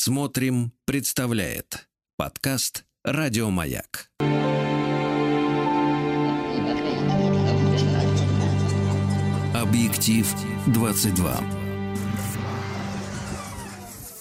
Смотрим, представляет подкаст Радиомаяк. Объектив 22.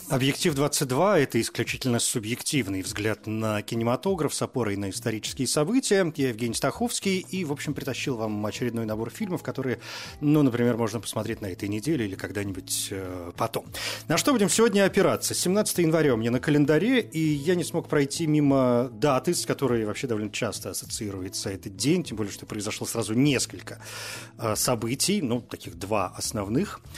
Объектив 22 – это исключительно субъективный взгляд на кинематограф с опорой на исторические события. Я Евгений Стаховский и, в общем, притащил вам очередной набор фильмов, которые, ну, например, можно посмотреть на этой неделе или когда-нибудь э, потом. На что будем сегодня опираться? 17 января у меня на календаре, и я не смог пройти мимо даты, с которой вообще довольно часто ассоциируется этот день, тем более, что произошло сразу несколько э, событий, ну, таких два основных –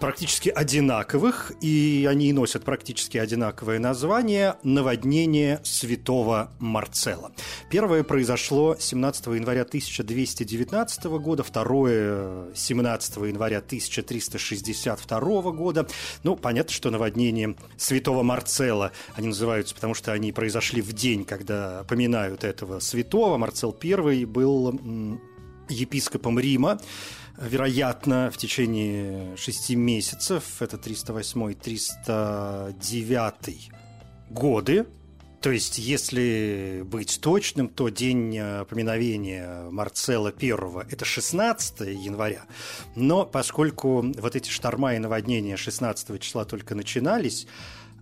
практически одинаковых, и они носят практически одинаковое название «Наводнение святого Марцела». Первое произошло 17 января 1219 года, второе 17 января 1362 года. Ну, понятно, что наводнение святого Марцела они называются, потому что они произошли в день, когда поминают этого святого. Марцел I был епископом Рима, вероятно, в течение шести месяцев, это 308-309 годы, то есть, если быть точным, то день поминовения Марцела I – это 16 января. Но поскольку вот эти шторма и наводнения 16 числа только начинались,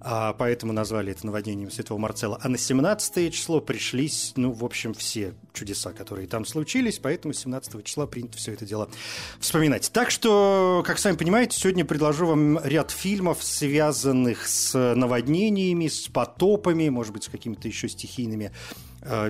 а поэтому назвали это наводнением Святого Марцела. А на 17 число пришлись, ну, в общем, все чудеса, которые там случились, поэтому 17 числа принято все это дело вспоминать. Так что, как сами понимаете, сегодня предложу вам ряд фильмов, связанных с наводнениями, с потопами, может быть, с какими-то еще стихийными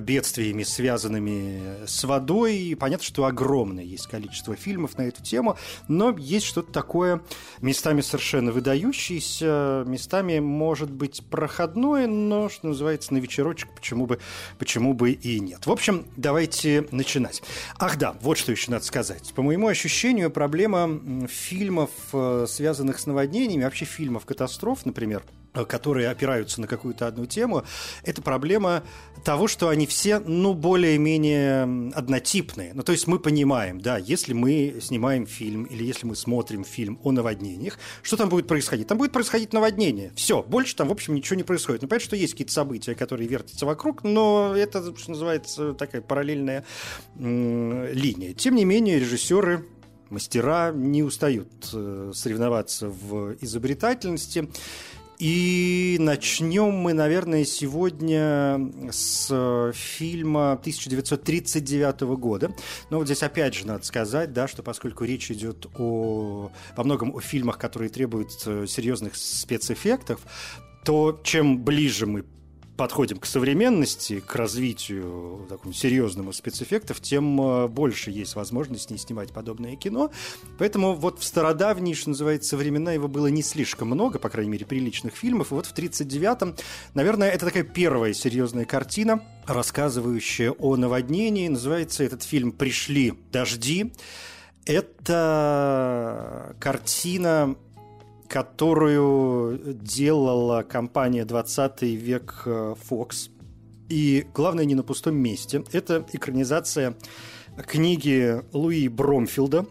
бедствиями, связанными с водой. И понятно, что огромное есть количество фильмов на эту тему, но есть что-то такое местами совершенно выдающееся, местами, может быть, проходное, но, что называется, на вечерочек почему бы, почему бы и нет. В общем, давайте начинать. Ах да, вот что еще надо сказать. По моему ощущению, проблема фильмов, э, связанных с наводнениями, вообще фильмов катастроф, например, Э, которые опираются на какую-то одну тему, это проблема того, что они все, ну, более-менее однотипные. Ну, то есть мы понимаем, да, если мы снимаем фильм или если мы смотрим фильм о наводнениях, что там будет происходить? Там будет происходить наводнение. Все, больше там, в общем, ничего не происходит. Ну, понятно, что есть какие-то события, которые вертятся вокруг, но это, что называется, такая параллельная линия. Тем не менее, режиссеры мастера не устают э, соревноваться в изобретательности. И начнем мы, наверное, сегодня с э, фильма 1939 года. Но вот здесь опять же надо сказать, да, что поскольку речь идет о, во многом о фильмах, которые требуют э, серьезных спецэффектов, то чем ближе мы подходим к современности, к развитию такому серьезному спецэффектов, тем э, больше есть возможность не снимать подобное кино. Поэтому вот в стародавние, что называется, времена его было не слишком много, по крайней мере, приличных фильмов. И вот в 1939-м, наверное, это такая первая серьезная картина, рассказывающая о наводнении. Называется этот фильм «Пришли дожди». Это картина которую делала компания 20 век э, Fox. И главное, не на пустом месте. Это экранизация книги Луи Бромфилда.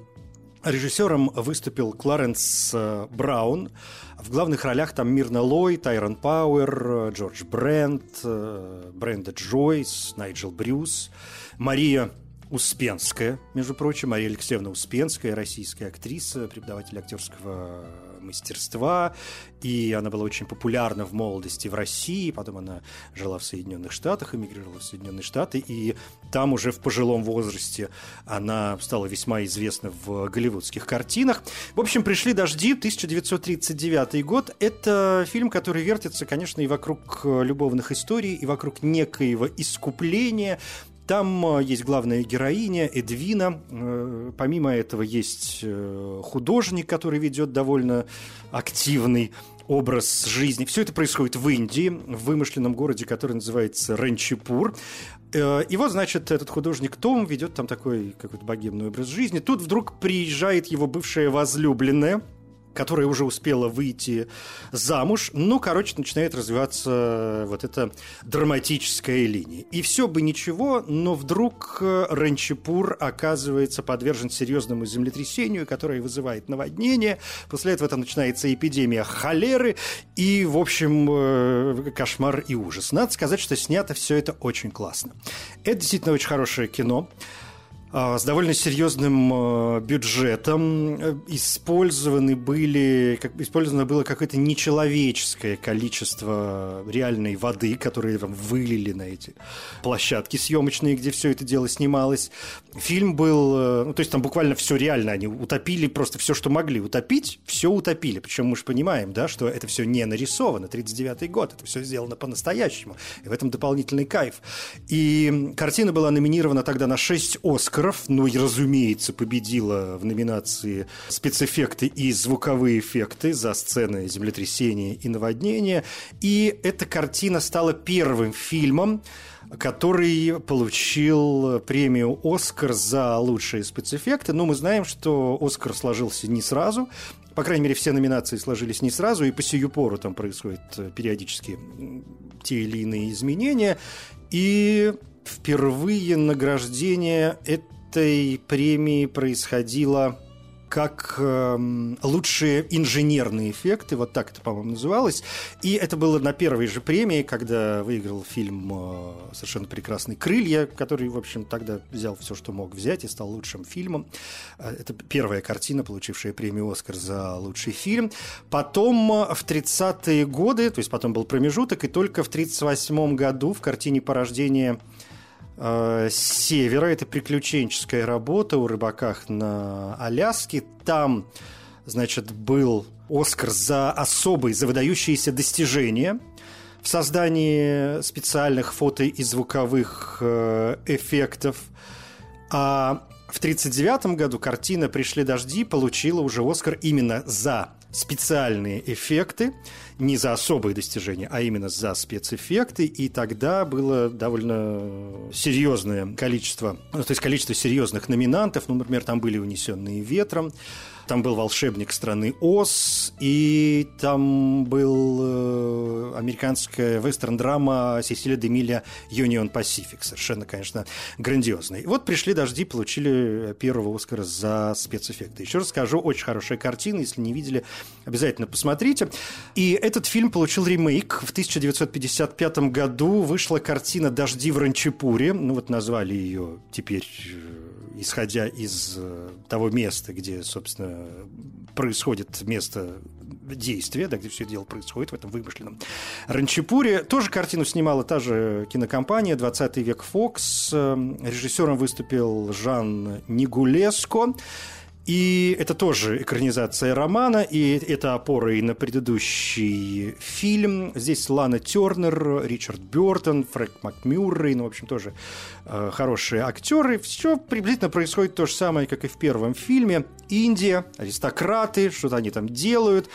Режиссером выступил Кларенс э, Браун. В главных ролях там Мирна Лой, Тайрон Пауэр, Джордж Брент, э, Бренда Джойс, Найджел Брюс, Мария Успенская, между прочим, Мария Алексеевна Успенская, российская актриса, преподаватель актерского мастерства, и она была очень популярна в молодости в России, потом она жила в Соединенных Штатах, эмигрировала в Соединенные Штаты, и там уже в пожилом возрасте она стала весьма известна в голливудских картинах. В общем, «Пришли дожди», 1939 год. Это фильм, который вертится, конечно, и вокруг любовных историй, и вокруг некоего искупления, там э, есть главная героиня Эдвина. Э, помимо этого есть э, художник, который ведет довольно активный образ жизни. Все это происходит в Индии, в вымышленном городе, который называется Ранчипур. И вот, значит, этот художник Том ведет там такой какой-то богемный образ жизни. Тут вдруг приезжает его бывшая возлюбленная, которая уже успела выйти замуж. Ну, короче, начинает развиваться вот эта драматическая линия. И все бы ничего, но вдруг э, Ранчипур оказывается подвержен серьезному землетрясению, которое вызывает наводнение. После этого там начинается эпидемия холеры и, в общем, э, кошмар и ужас. Надо сказать, что снято все это очень классно. Это действительно очень хорошее кино. А, с довольно серьезным э, бюджетом. Э, использованы были, как, использовано было какое-то нечеловеческое количество реальной воды, которые там вылили на эти площадки съемочные, где все это дело снималось. Фильм был, э, ну, то есть там буквально все реально, они утопили просто все, что могли утопить, все утопили. Причем мы же понимаем, да, что это все не нарисовано, 39-й год, это все сделано по-настоящему. И в этом дополнительный кайф. И картина была номинирована тогда на 6 Оскаров Оскаров. Ну и, разумеется, победила в номинации спецэффекты и звуковые эффекты за сцены землетрясения и наводнения. И эта картина стала первым фильмом, который получил премию «Оскар» за лучшие спецэффекты. Но мы знаем, что «Оскар» сложился не сразу. По крайней мере, все номинации сложились не сразу, и по сию пору там происходят периодически те или иные изменения. И впервые награждение этой премии происходило как э, лучшие инженерные эффекты, вот так это, по-моему, называлось. И это было на первой же премии, когда выиграл фильм э, «Совершенно прекрасный крылья», который, в общем, тогда взял все, что мог взять, и стал лучшим фильмом. Э, это первая картина, получившая премию «Оскар» за лучший фильм. Потом э, в 30-е годы, то есть потом был промежуток, и только в 1938 году в картине «Порождение э, севера. Это приключенческая работа о рыбаках на Аляске. Там, значит, был Оскар за особые, за выдающиеся достижения в создании специальных фото и звуковых э, эффектов. А в 1939 году картина «Пришли дожди» получила уже Оскар именно за специальные эффекты, не за особые достижения, а именно за спецэффекты, и тогда было довольно серьезное количество, ну, то есть количество серьезных номинантов, ну, например, там были «Унесенные ветром», там был волшебник страны Оз, и там был э, американская вестерн-драма Сесилия Демиля Юнион Пасифик. Совершенно, конечно, грандиозный. Вот пришли дожди, получили первого Оскара за спецэффекты. Еще раз скажу, очень хорошая картина. Если не видели, обязательно посмотрите. И этот фильм получил ремейк. В 1955 году вышла картина «Дожди в Ранчипуре». Ну вот назвали ее теперь э, исходя из э, того места, где, собственно, происходит место действия, да, где все дело происходит в этом вымышленном Ранчипуре. Тоже картину снимала та же кинокомпания «20 век Фокс». Эм, режиссером выступил Жан Нигулеско. И это тоже экранизация романа, и это опора и на предыдущий фильм. Здесь Лана Тернер, Ричард Бертон, Фрэнк МакМюррей, ну, в общем, тоже э, хорошие актеры. Все приблизительно происходит то же самое, как и в первом фильме. Индия, аристократы, что-то они там делают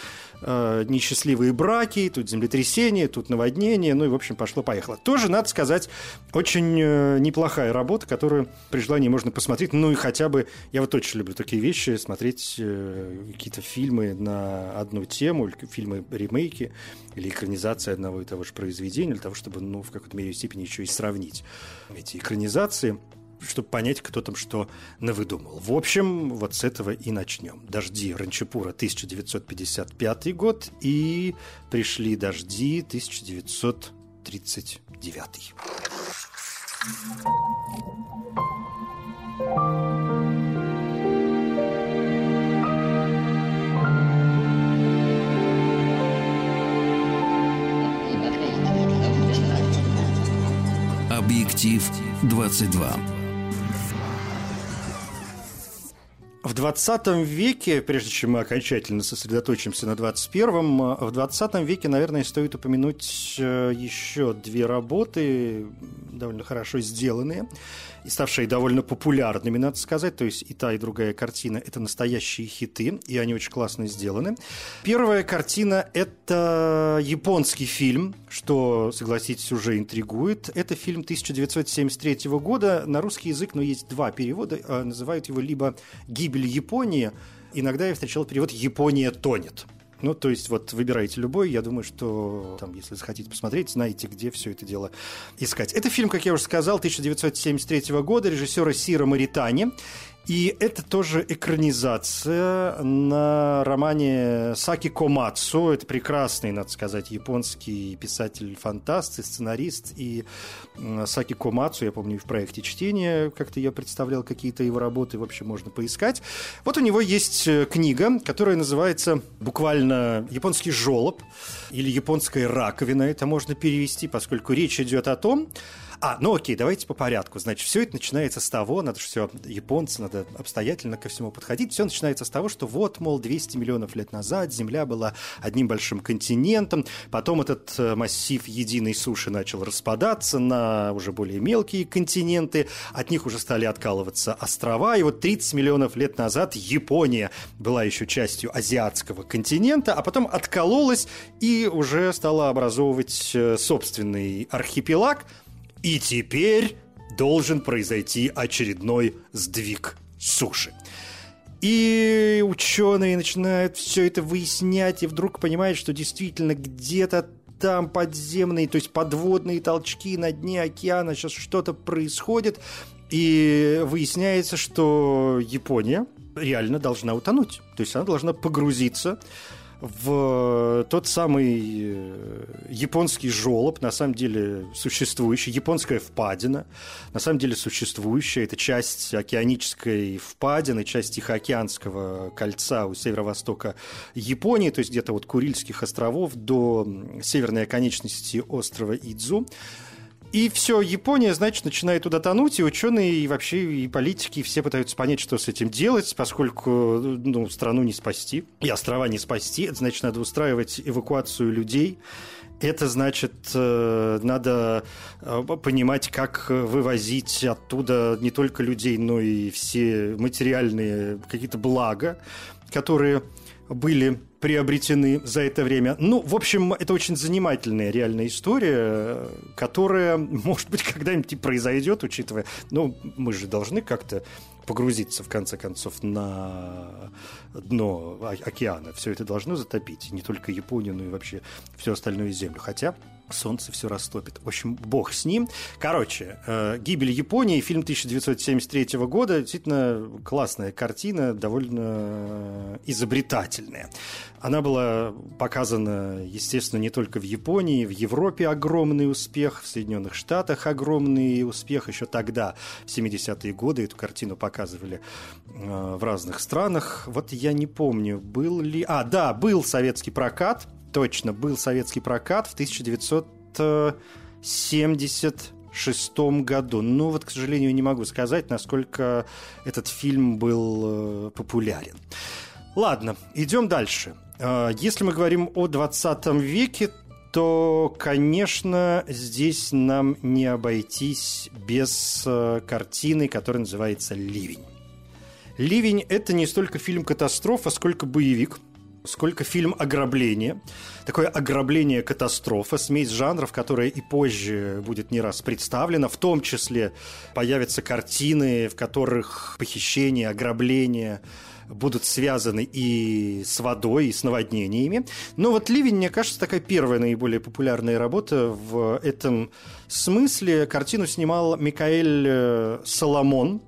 э, несчастливые браки, тут землетрясение, тут наводнение, ну и, в общем, пошло-поехало. Тоже, надо сказать, очень э, неплохая работа, которую при желании можно посмотреть, ну и хотя бы, я вот очень люблю такие вещи, смотреть э, какие-то фильмы на одну тему, фильмы-ремейки или экранизации одного и того же произведения, для того, чтобы, ну, в какой-то мере степени еще и сравнить эти экранизации чтобы понять, кто там что навыдумал. В общем, вот с этого и начнем. «Дожди» Ранчапура 1955 год и «Пришли дожди» 1939. Объектив 22. В 20 веке, прежде чем мы окончательно сосредоточимся на 21-м, в 20 веке, наверное, стоит упомянуть э, еще две работы, довольно хорошо сделанные и ставшие довольно популярными, надо сказать. То есть и та, и другая картина – это настоящие хиты, и они очень классно сделаны. Первая картина – это японский фильм, что, согласитесь, уже интригует. Это фильм 1973 года. На русский язык, но есть два перевода. А, называют его либо «Гибель Японии», иногда я встречал перевод «Япония тонет». Ну, то есть, вот выбирайте любой. Я думаю, что там, если захотите посмотреть, знаете, где все это дело искать. Это фильм, как я уже сказал, 1973 года режиссера Сира Маритани. И это тоже экранизация на романе Саки Комацу. Это прекрасный, надо сказать, японский писатель-фантаст и сценарист. И Саки Комацу, я помню, в проекте чтения как-то я представлял какие-то его работы, в общем, можно поискать. Вот у него есть э, книга, которая называется буквально «Японский жолоб» или «Японская раковина». Это можно перевести, поскольку речь идет о том, а, ну окей, давайте по порядку. Значит, все это начинается с того, надо же все, японцы, надо обстоятельно ко всему подходить. Все начинается с того, что вот, мол, 200 миллионов лет назад Земля была одним большим континентом, потом этот э, массив единой суши начал распадаться на уже более мелкие континенты, от них уже стали откалываться острова, и вот 30 миллионов лет назад Япония была еще частью азиатского континента, а потом откололась и уже стала образовывать э, собственный архипелаг – и теперь должен произойти очередной сдвиг суши. И ученые начинают все это выяснять, и вдруг понимают, что действительно где-то там подземные, то есть подводные толчки на дне океана, сейчас что-то происходит, и выясняется, что Япония реально должна утонуть. То есть она должна погрузиться в тот самый э, японский жолоб, на самом деле существующий, японская впадина, на самом деле существующая, это часть океанической впадины, часть Тихоокеанского кольца у северо-востока Японии, то есть где-то вот Курильских островов до северной оконечности острова Идзу. И все, Япония, значит, начинает туда тонуть, и ученые, и вообще, и политики, и все пытаются понять, что с этим делать, поскольку ну, страну не спасти, и острова не спасти, значит, надо устраивать эвакуацию людей, это значит, э, надо э, понимать, как вывозить оттуда не только людей, но и все материальные какие-то блага, которые были приобретены за это время. Ну, в общем, это очень занимательная реальная история, которая, может быть, когда-нибудь и произойдет, учитывая... Ну, мы же должны как-то погрузиться, в конце концов, на дно океана. Все это должно затопить. Не только Японию, но и вообще всю остальную землю. Хотя солнце все растопит. В общем, бог с ним. Короче, э, «Гибель Японии», фильм 1973 года, действительно классная картина, довольно изобретательная. Она была показана, естественно, не только в Японии, в Европе огромный успех, в Соединенных Штатах огромный успех. Еще тогда, в 70-е годы, эту картину показывали э, в разных странах. Вот я не помню, был ли... А, да, был советский прокат – точно, был советский прокат в 1976 году. Ну вот, к сожалению, не могу сказать, насколько этот фильм был э, популярен. Ладно, идем дальше. Э, если мы говорим о 20 веке, то, конечно, здесь нам не обойтись без э, картины, которая называется «Ливень». «Ливень» — это не столько фильм «Катастрофа», сколько боевик – сколько фильм «Ограбление». Такое ограбление-катастрофа, смесь жанров, которая и позже будет не раз представлена. В том числе появятся картины, в которых похищение, ограбление будут связаны и с водой, и с наводнениями. Но вот «Ливень», мне кажется, такая первая наиболее популярная работа в этом смысле. Картину снимал Микаэль э, Соломон.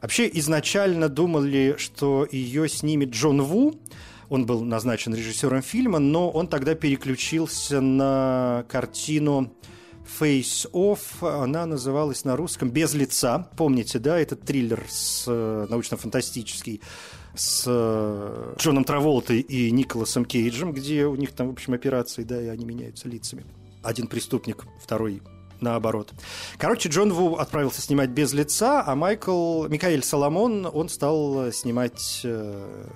Вообще изначально думали, что ее снимет Джон Ву, он был назначен режиссером фильма, но он тогда переключился на картину Face Off, она называлась на русском «Без лица». Помните, да, этот триллер с э, научно-фантастический с э, Джоном Траволтой и Николасом Кейджем, где у них там, в общем, операции, да, и они меняются лицами. Один преступник, второй наоборот. Короче, Джон Ву отправился снимать без лица, а Майкл, Микаэль Соломон, он стал снимать э,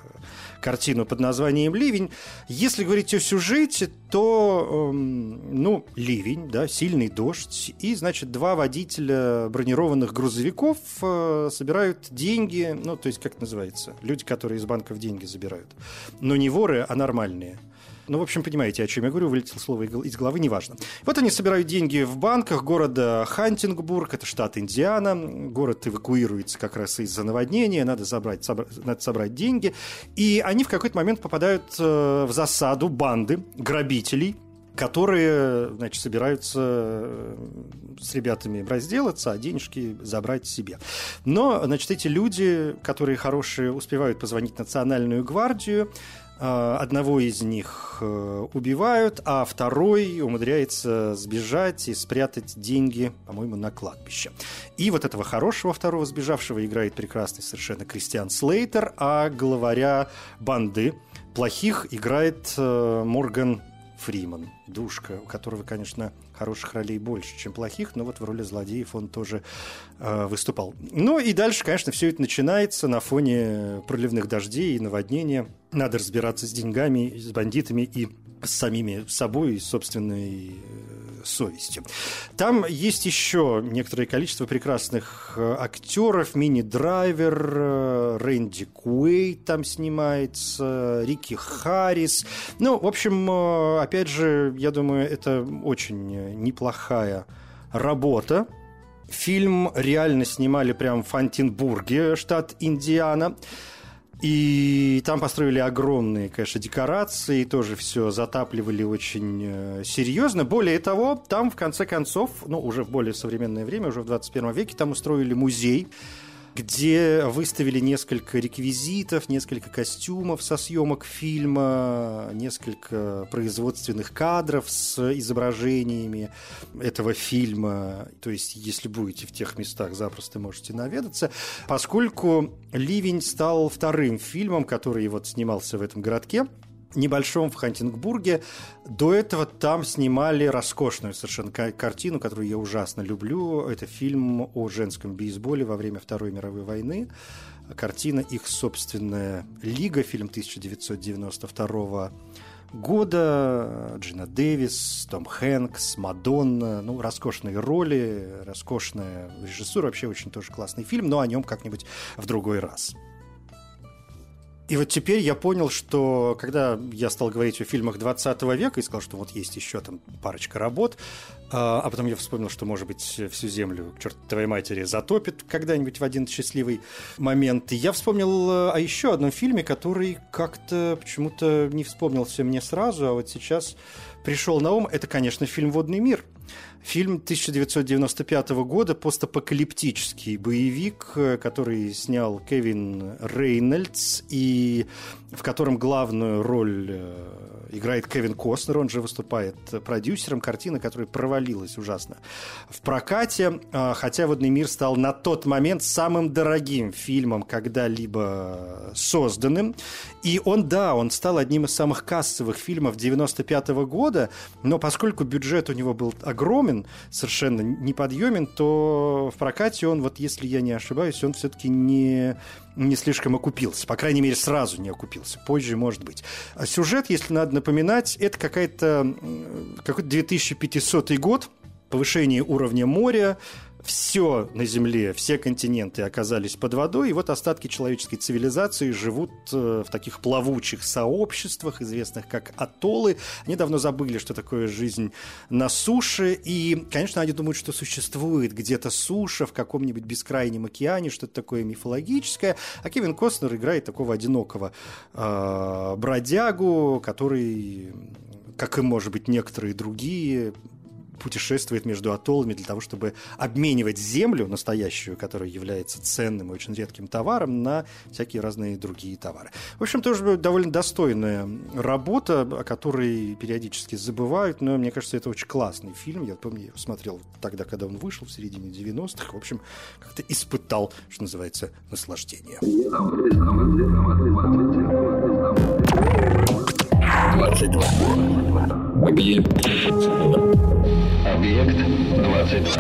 картину под названием «Ливень». Если говорить о сюжете, то, эм, ну, ливень, да, сильный дождь, и, значит, два водителя бронированных грузовиков э, собирают деньги, ну, то есть, как называется, люди, которые из банков деньги забирают. Но не воры, а нормальные – Ну, в общем, понимаете, о чем я говорю, вылетело слово из головы, неважно. Вот они собирают деньги в банках города Хантингбург, это штат Индиана. Город эвакуируется как раз из-за наводнения, надо, забрать, собрать, надо собрать деньги. И они в какой-то момент попадают э, в засаду банды грабителей, которые, значит, собираются э, с ребятами разделаться, а денежки забрать себе. Но, значит, эти люди, которые хорошие, успевают позвонить в Национальную гвардию, Одного из них э, убивают, а второй умудряется сбежать и спрятать деньги, по-моему, на кладбище. И вот этого хорошего второго сбежавшего играет прекрасный совершенно Кристиан Слейтер, а главаря банды плохих играет Морган Фриман, душка, у которого, конечно, хороших ролей больше, чем плохих, но вот в роли злодеев он тоже э, выступал. Ну и дальше, конечно, все это начинается на фоне проливных дождей и наводнения. Надо разбираться с деньгами, с бандитами и с самими собой и собственной э, совестью. Там есть еще некоторое количество прекрасных э, актеров. Мини-драйвер, э, Рэнди Куэй там снимается, Рики Харрис. Ну, в общем, опять же, я думаю, это очень неплохая работа. Фильм реально снимали прямо в Фантинбурге, штат Индиана. И там построили огромные, конечно, декорации, тоже все затапливали очень э, серьезно. Более того, там, в конце концов, ну, уже в более современное время, уже в 21 веке, там устроили музей где выставили несколько реквизитов, несколько костюмов со съемок фильма, несколько производственных кадров с изображениями этого фильма. То есть, если будете в тех местах, запросто можете наведаться. Поскольку «Ливень» стал вторым фильмом, который вот снимался в этом городке, небольшом в Хантингбурге. До этого там снимали роскошную совершенно картину, которую я ужасно люблю. Это фильм о женском бейсболе во время Второй мировой войны. Картина их собственная «Лига», фильм 1992 года. Джина Дэвис, Том Хэнкс, Мадонна. Ну, роскошные роли, роскошная режиссура. Вообще очень тоже классный фильм, но о нем как-нибудь в другой раз. И вот теперь я понял, что когда я стал говорить о фильмах 20 века и сказал, что вот есть еще там парочка работ, а, а потом я вспомнил, что, может быть, всю землю, черт твоей матери, затопит когда-нибудь в один счастливый момент. И я вспомнил э, о еще одном фильме, который как-то почему-то не вспомнился мне сразу, а вот сейчас пришел на ум. Это, конечно, фильм «Водный мир». Фильм 1995 года, постапокалиптический боевик, э, который снял Кевин Рейнольдс, и в котором главную роль э, играет Кевин Костнер, он же выступает продюсером картины, которая провалилась ужасно в прокате, а, хотя «Водный мир» стал на тот момент самым дорогим фильмом, когда-либо созданным. И он, да, он стал одним из самых кассовых фильмов 95 -го года, но поскольку бюджет у него был огромен, совершенно неподъемен, то в прокате он, вот если я не ошибаюсь, он все-таки не не слишком окупился. По крайней мере, сразу не окупился. Позже, может быть. А сюжет, если надо напоминать, это какая-то какой-то 2500 год, повышение уровня моря, все на Земле, все континенты оказались под водой, и вот остатки человеческой цивилизации живут э, в таких плавучих сообществах, известных как атоллы. Они давно забыли, что такое жизнь на суше, и, конечно, они думают, что существует где-то суша в каком-нибудь бескрайнем океане, что-то такое мифологическое, а Кевин Костнер играет такого одинокого э, бродягу, который как и, может быть, некоторые другие, путешествует между атоллами для того, чтобы обменивать землю настоящую, которая является ценным и очень редким товаром, на всякие разные другие товары. В общем, тоже довольно достойная работа, о которой периодически забывают, но мне кажется, это очень классный фильм. Я помню, я его смотрел тогда, когда он вышел, в середине 90-х. В общем, как-то испытал, что называется, наслаждение. 22. Объект. Объект 22.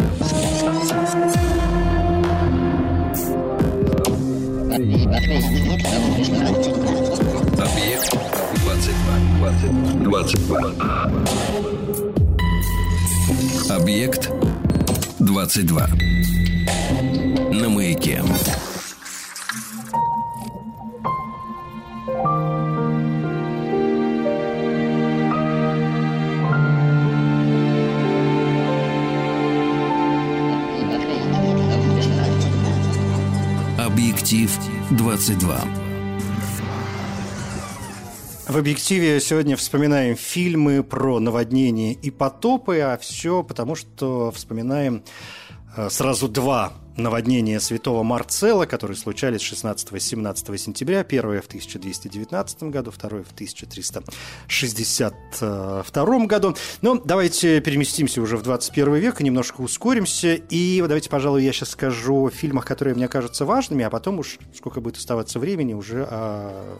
Объект 22. 22. Объект 22. На маяке. Объектив 22. В объективе сегодня вспоминаем фильмы про наводнения и потопы, а все потому, что вспоминаем э, сразу два наводнения Святого Марцела, которые случались 16-17 сентября. Первое в 1219 году, второе в 1362 году. Но давайте переместимся уже в 21 век и немножко ускоримся. И давайте, пожалуй, я сейчас скажу о фильмах, которые мне кажутся важными, а потом уж, сколько будет оставаться времени, уже о,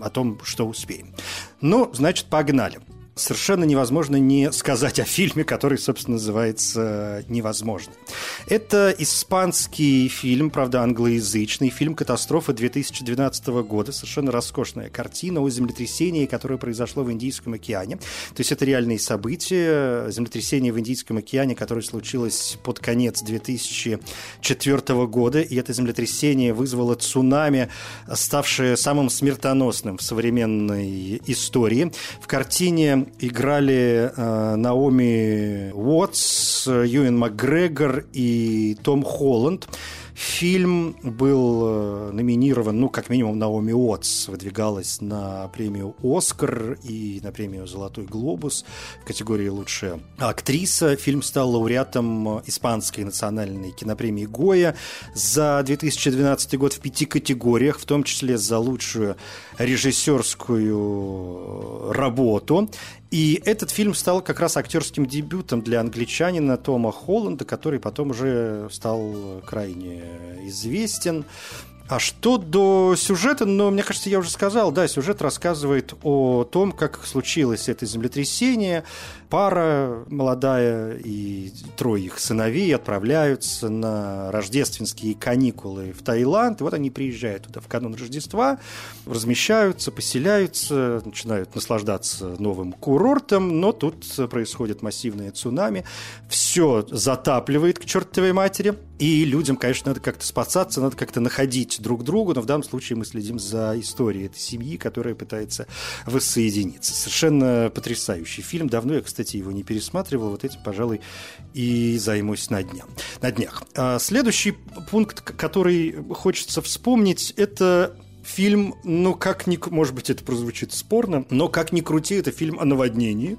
о том, что успеем. Ну, значит, погнали совершенно невозможно не сказать о фильме, который, собственно, называется «Невозможно». Это испанский фильм, правда, англоязычный, фильм «Катастрофа» 2012 года. Совершенно роскошная картина о землетрясении, которое произошло в Индийском океане. То есть это реальные события. Землетрясение в Индийском океане, которое случилось под конец 2004 года. И это землетрясение вызвало цунами, ставшее самым смертоносным в современной истории. В картине играли э, Наоми Уотс, Юэн Макгрегор и Том Холланд. Фильм был э, номинирован, ну, как минимум, Наоми Уотс выдвигалась на премию «Оскар» и на премию «Золотой глобус» в категории «Лучшая актриса». Фильм стал лауреатом Испанской национальной кинопремии «Гоя» за 2012 год в пяти категориях, в том числе за лучшую режиссерскую работу. И этот фильм стал как раз актерским дебютом для англичанина Тома Холланда, который потом уже стал крайне известен. А что до сюжета, ну, мне кажется, я уже сказал, да, сюжет рассказывает о том, как случилось это землетрясение, пара молодая и трое их сыновей отправляются на рождественские каникулы в Таиланд. И вот они приезжают туда в канун Рождества, размещаются, поселяются, начинают наслаждаться новым курортом, но тут происходит массивное цунами. Все затапливает к чертовой матери. И людям, конечно, надо как-то спасаться, надо как-то находить друг друга, но в данном случае мы следим за историей этой семьи, которая пытается воссоединиться. Совершенно потрясающий фильм. Давно я, кстати, кстати, его не пересматривал. Вот этим, пожалуй, и займусь на, дня, на днях. А следующий пункт, который хочется вспомнить, это фильм, ну, как ни... Может быть, это прозвучит спорно, но как ни крути, это фильм о наводнении.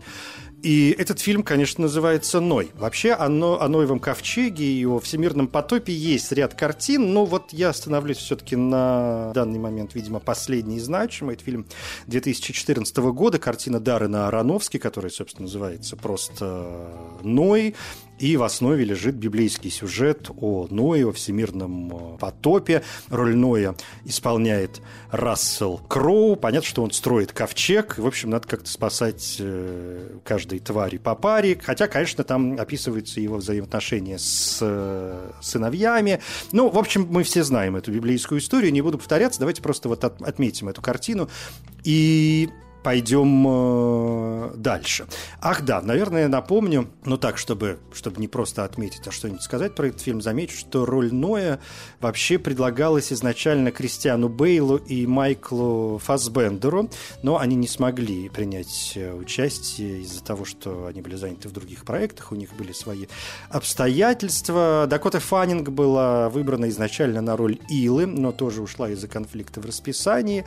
И этот фильм, конечно, называется «Ной». Вообще о, Но, о Ноевом ковчеге и о всемирном потопе есть ряд картин, но вот я остановлюсь все-таки на данный момент, видимо, последний значимый. Это фильм 2014 года, картина Даррена Аронофски, которая, собственно, называется просто «Ной». И в основе лежит библейский сюжет о Ное, о всемирном э, потопе. Роль Ноя исполняет Рассел Кроу. Понятно, что он строит ковчег. В общем, надо как-то спасать э, каждой твари по паре. Хотя, конечно, там описываются его взаимоотношения с э, сыновьями. Ну, в общем, мы все знаем эту библейскую историю. Не буду повторяться. Давайте просто вот отметим эту картину. И пойдем э, дальше. Ах да, наверное, напомню, ну так, чтобы, чтобы не просто отметить, а что-нибудь сказать про этот фильм, замечу, что роль Ноя вообще предлагалась изначально Кристиану Бейлу и Майклу Фасбендеру, но они не смогли принять э, участие из-за того, что они были заняты в других проектах, у них были свои обстоятельства. Дакота Фаннинг была выбрана изначально на роль Илы, но тоже ушла из-за конфликта в расписании.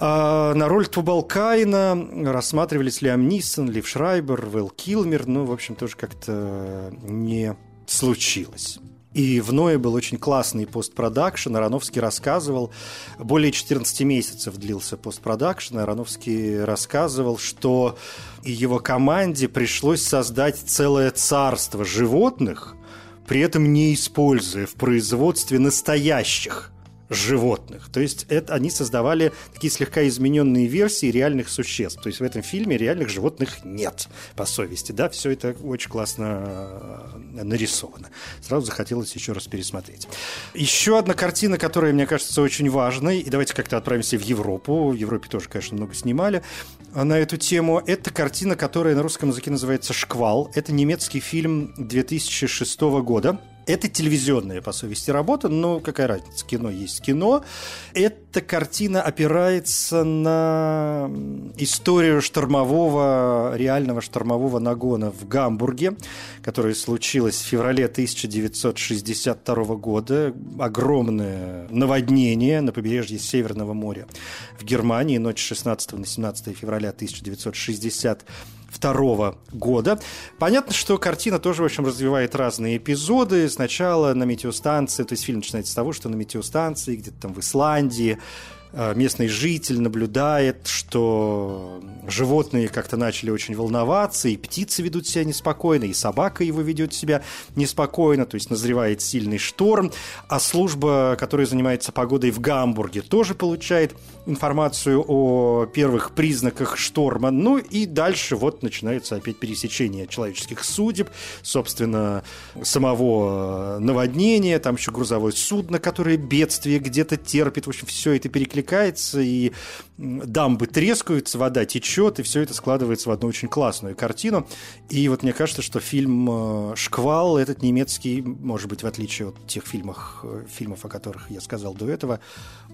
А на роль Тубалкайна рассматривались Лиам Нисон, Лив Шрайбер, Вэл Килмер, но, в общем, тоже как-то не случилось. И в Ное был очень классный постпродакшн. Ароновский рассказывал, более 14 месяцев длился постпродакшн. Ароновский рассказывал, что его команде пришлось создать целое царство животных, при этом не используя в производстве настоящих животных. То есть это они создавали такие слегка измененные версии реальных существ. То есть в этом фильме реальных животных нет, по совести. Да, все это очень классно э, нарисовано. Сразу захотелось еще раз пересмотреть. Еще одна картина, которая, мне кажется, очень важной, и давайте как-то отправимся в Европу. В Европе тоже, конечно, много снимали на эту тему. Это картина, которая на русском языке называется «Шквал». Это немецкий фильм 2006 года Это телевизионная, по совести, работа, но какая разница, кино есть кино. Эта картина опирается на историю штормового, реального штормового нагона в Гамбурге, который случилось в феврале 1962 года. Огромное наводнение на побережье Северного моря в Германии ночь 16 на 17 февраля 1962 1992 года. Понятно, что картина тоже, в общем, развивает разные эпизоды. Сначала на метеостанции, то есть фильм начинается с того, что на метеостанции, где-то там в Исландии, местный житель наблюдает, что животные как-то начали очень волноваться, и птицы ведут себя неспокойно, и собака его ведет себя неспокойно, то есть назревает сильный шторм, а служба, которая занимается погодой в Гамбурге, тоже получает информацию о первых признаках шторма. Ну и дальше вот начинается опять пересечение человеческих судеб, собственно, самого наводнения, там еще грузовое судно, которое бедствие где-то терпит, в общем, все это перекликается перекликается, и дамбы трескаются, вода течет, и все это складывается в одну очень классную картину. И вот мне кажется, что фильм э, «Шквал» этот немецкий, может быть, в отличие от тех фильмов, э, фильмов, о которых я сказал до этого,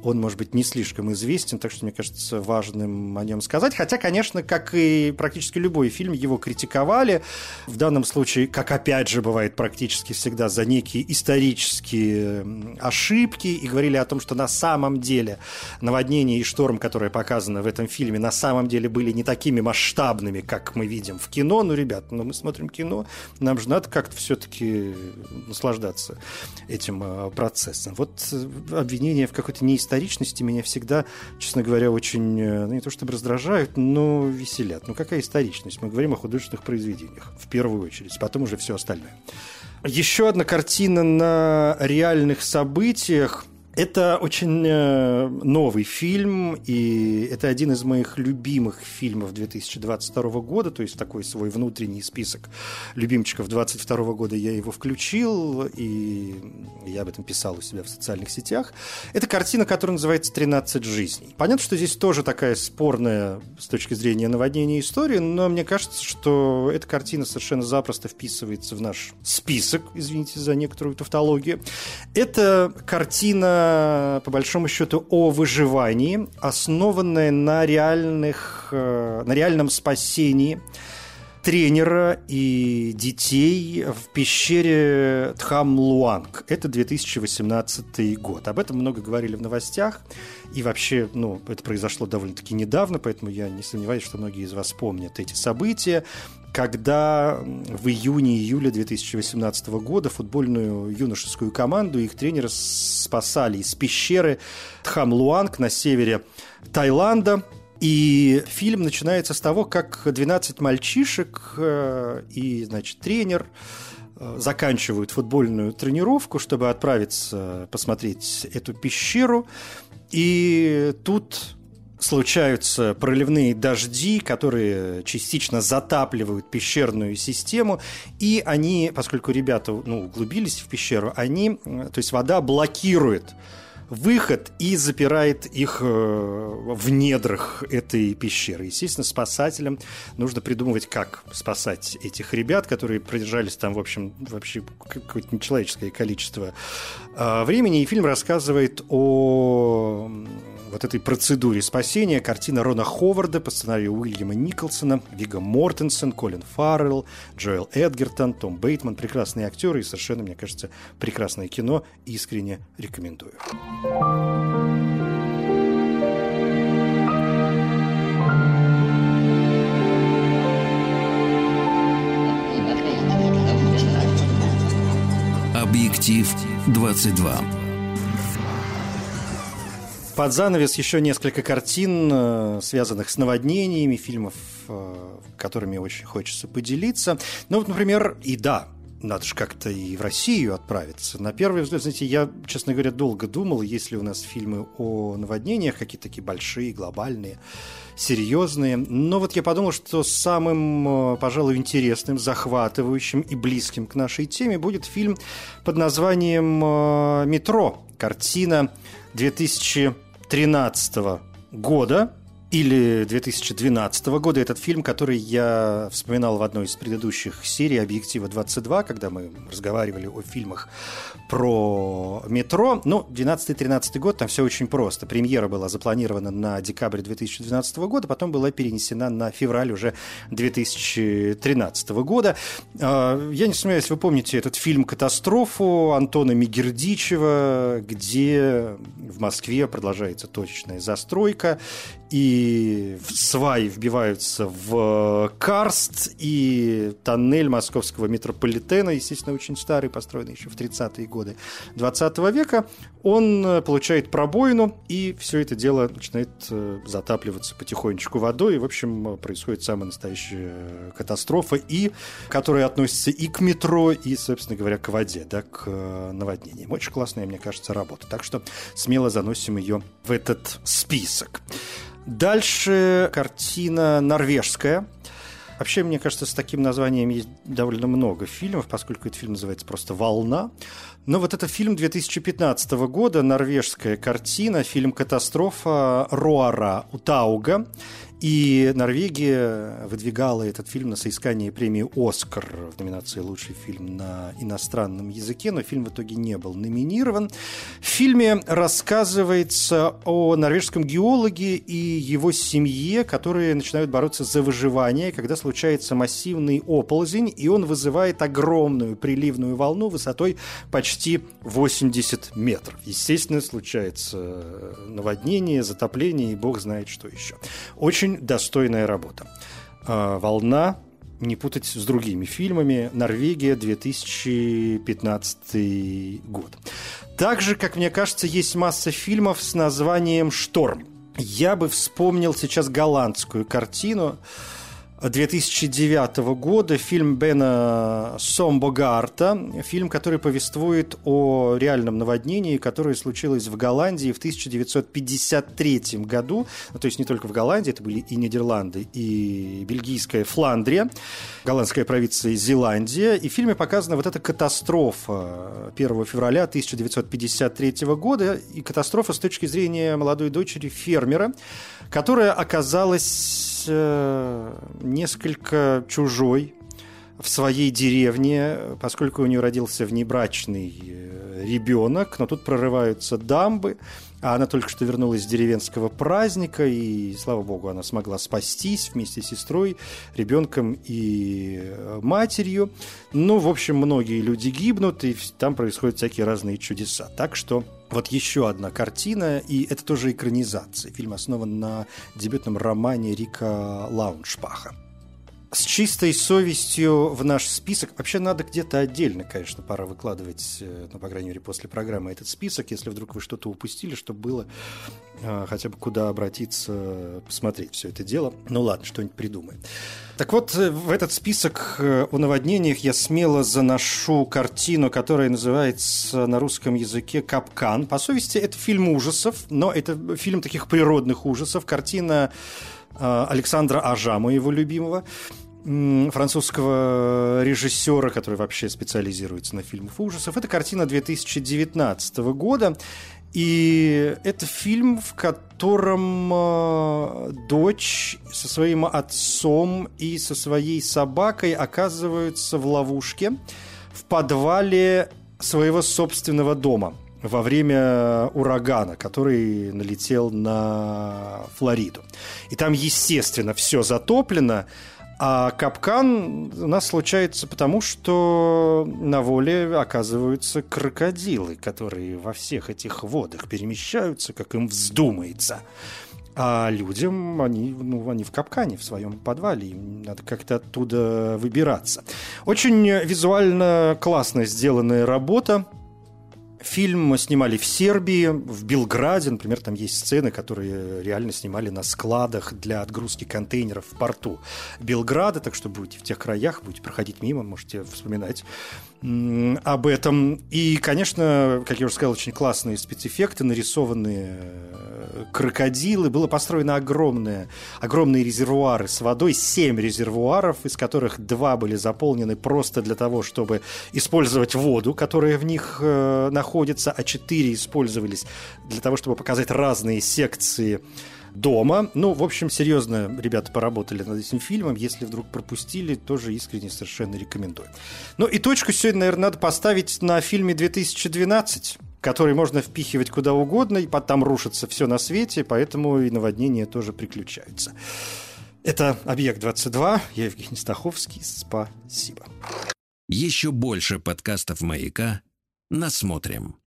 он, может быть, не слишком известен, так что мне кажется важным о нем сказать. Хотя, конечно, как и практически любой фильм, его критиковали. В данном случае, как опять же бывает практически всегда, за некие исторические ошибки и говорили о том, что на самом деле наводнение и шторм, которые показаны в этом фильме, на самом деле были не такими масштабными, как мы видим в кино. Ну, ребят, ну, мы смотрим кино, нам же надо как-то все-таки наслаждаться этим э, процессом. Вот э, обвинения в какой-то неисторичности меня всегда, честно говоря, очень, э, ну, не то чтобы раздражают, но веселят. Ну, какая историчность? Мы говорим о художественных произведениях, в первую очередь, потом уже все остальное. Еще одна картина на реальных событиях – это очень э, новый фильм, и это один из моих любимых фильмов 2022 года, то есть такой свой внутренний список любимчиков 2022 года я его включил, и я об этом писал у себя в социальных сетях. Это картина, которая называется «13 жизней». Понятно, что здесь тоже такая спорная с точки зрения наводнения история, но мне кажется, что эта картина совершенно запросто вписывается в наш список, извините за некоторую тавтологию. Это картина по большому счету, о выживании, основанное на, реальных, э, на реальном спасении тренера и детей в пещере Тхам-Луанг. Это 2018 год. Об этом много говорили в новостях. И вообще, ну, это произошло довольно-таки недавно, поэтому я не сомневаюсь, что многие из вас помнят эти события когда в июне-июле 2018 года футбольную юношескую команду их тренера спасали из пещеры Тхам-Луанг на севере Таиланда. И фильм начинается с того, как 12 мальчишек э, и, значит, тренер э, заканчивают футбольную тренировку, чтобы отправиться посмотреть эту пещеру. И тут случаются проливные дожди, которые частично затапливают пещерную систему, и они, поскольку ребята ну, углубились в пещеру, они, то есть вода блокирует выход и запирает их э, в недрах этой пещеры. Естественно, спасателям нужно придумывать, как спасать этих ребят, которые продержались там, в общем, вообще какое-то нечеловеческое количество э, времени. И фильм рассказывает о вот этой процедуре спасения картина Рона Ховарда по сценарию Уильяма Николсона, Вига Мортенсен, Колин Фаррелл, Джоэл Эдгертон, Том Бейтман. Прекрасные актеры и совершенно, мне кажется, прекрасное кино. Искренне рекомендую. Объектив 22. Под занавес еще несколько картин, э, связанных с наводнениями, фильмов, э, которыми очень хочется поделиться. Ну вот, например, и да, надо же как-то и в Россию отправиться. На первый взгляд, знаете, я, честно говоря, долго думал, есть ли у нас фильмы о наводнениях, какие-то такие большие, глобальные, серьезные. Но вот я подумал, что самым, э, пожалуй, интересным, захватывающим и близким к нашей теме будет фильм под названием «Метро». Картина 2000 2013 года. Или 2012 года. Этот фильм, который я вспоминал в одной из предыдущих серий «Объектива 22», когда мы разговаривали о фильмах про метро. Ну, 12-13 год, там все очень просто. Премьера была запланирована на декабрь 2012 года, потом была перенесена на февраль уже 2013 года. А, я не сомневаюсь, вы помните этот фильм «Катастрофу» Антона Мигердичева, где в Москве продолжается точечная застройка, и сваи вбиваются в карст, и тоннель московского метрополитена, естественно, очень старый, построенный еще в 30-е годы 20 века, он э, получает пробоину, и все это дело начинает э, затапливаться потихонечку водой, и, в общем, происходит самая настоящая катастрофа, и которая относится и к метро, и, собственно говоря, к воде, да, к э, наводнениям. Очень классная, мне кажется, работа. Так что смело заносим ее в этот список. Дальше картина норвежская. Вообще, мне кажется, с таким названием есть довольно много фильмов, поскольку этот фильм называется просто «Волна». Но вот это фильм 2015 года, норвежская картина, фильм «Катастрофа» Роара Утауга. И Норвегия выдвигала этот фильм на соискание премии «Оскар» в номинации «Лучший фильм на иностранном языке», но фильм в итоге не был номинирован. В фильме рассказывается о норвежском геологе и его семье, которые начинают бороться за выживание, когда случается массивный оползень, и он вызывает огромную приливную волну высотой почти 80 метров. Естественно, случается наводнение, затопление и бог знает что еще. Очень очень достойная работа. А, «Волна», не путать с другими фильмами, «Норвегия», 2015 год. Также, как мне кажется, есть масса фильмов с названием «Шторм». Я бы вспомнил сейчас голландскую картину, 2009 года фильм Бена Сомбогарта, фильм, который повествует о реальном наводнении, которое случилось в Голландии в 1953 году. Ну, то есть не только в Голландии, это были и Нидерланды, и бельгийская Фландрия, голландская провинция Зеландия. И в фильме показана вот эта катастрофа 1 февраля 1953 года, и катастрофа с точки зрения молодой дочери фермера, которая оказалась Э, несколько чужой в своей деревне, поскольку у нее родился внебрачный э, ребенок, но тут прорываются дамбы, а она только что вернулась с деревенского праздника, и, слава богу, она смогла спастись вместе с сестрой, ребенком и э, матерью. Ну, в общем, многие люди гибнут, и там происходят всякие разные чудеса. Так что вот еще одна картина, и это тоже экранизация. Фильм основан на дебютном романе Рика Лауншпаха с чистой совестью в наш список. Вообще надо где-то отдельно, конечно, пора выкладывать, э, ну, по крайней мере, после программы этот список, если вдруг вы что-то упустили, чтобы было э, хотя бы куда обратиться, посмотреть все это дело. Ну ладно, что-нибудь придумаем. Так вот, э, в этот список о наводнениях я смело заношу картину, которая называется на русском языке «Капкан». По совести, это фильм ужасов, но это фильм таких природных ужасов. Картина Александра Ажа, моего любимого французского режиссера, который вообще специализируется на фильмах ужасов. Это картина 2019 года. И это фильм, в котором э, дочь со своим отцом и со своей собакой оказываются в ловушке в подвале своего собственного дома во время урагана, который налетел на Флориду. И там, естественно, все затоплено, а капкан у нас случается потому, что на воле оказываются крокодилы, которые во всех этих водах перемещаются, как им вздумается. А людям они, ну, они в капкане, в своем подвале, им надо как-то оттуда выбираться. Очень визуально классно сделанная работа. Фильм снимали в Сербии, в Белграде, например, там есть сцены, которые реально снимали на складах для отгрузки контейнеров в порту Белграда, так что будете в тех краях, будете проходить мимо, можете вспоминать об этом. И, конечно, как я уже сказал, очень классные спецэффекты, нарисованные э, крокодилы. Было построено огромное, огромные резервуары с водой, семь резервуаров, из которых два были заполнены просто для того, чтобы использовать воду, которая в них э, находится, а четыре использовались для того, чтобы показать разные секции дома. Ну, в общем, серьезно ребята поработали над этим фильмом. Если вдруг пропустили, тоже искренне совершенно рекомендую. Ну и точку сегодня, наверное, надо поставить на фильме 2012 который можно впихивать куда угодно, и там рушится все на свете, поэтому и наводнения тоже приключаются. Это «Объект-22». Я Евгений Стаховский. Спасибо. Еще больше подкастов «Маяка» насмотрим.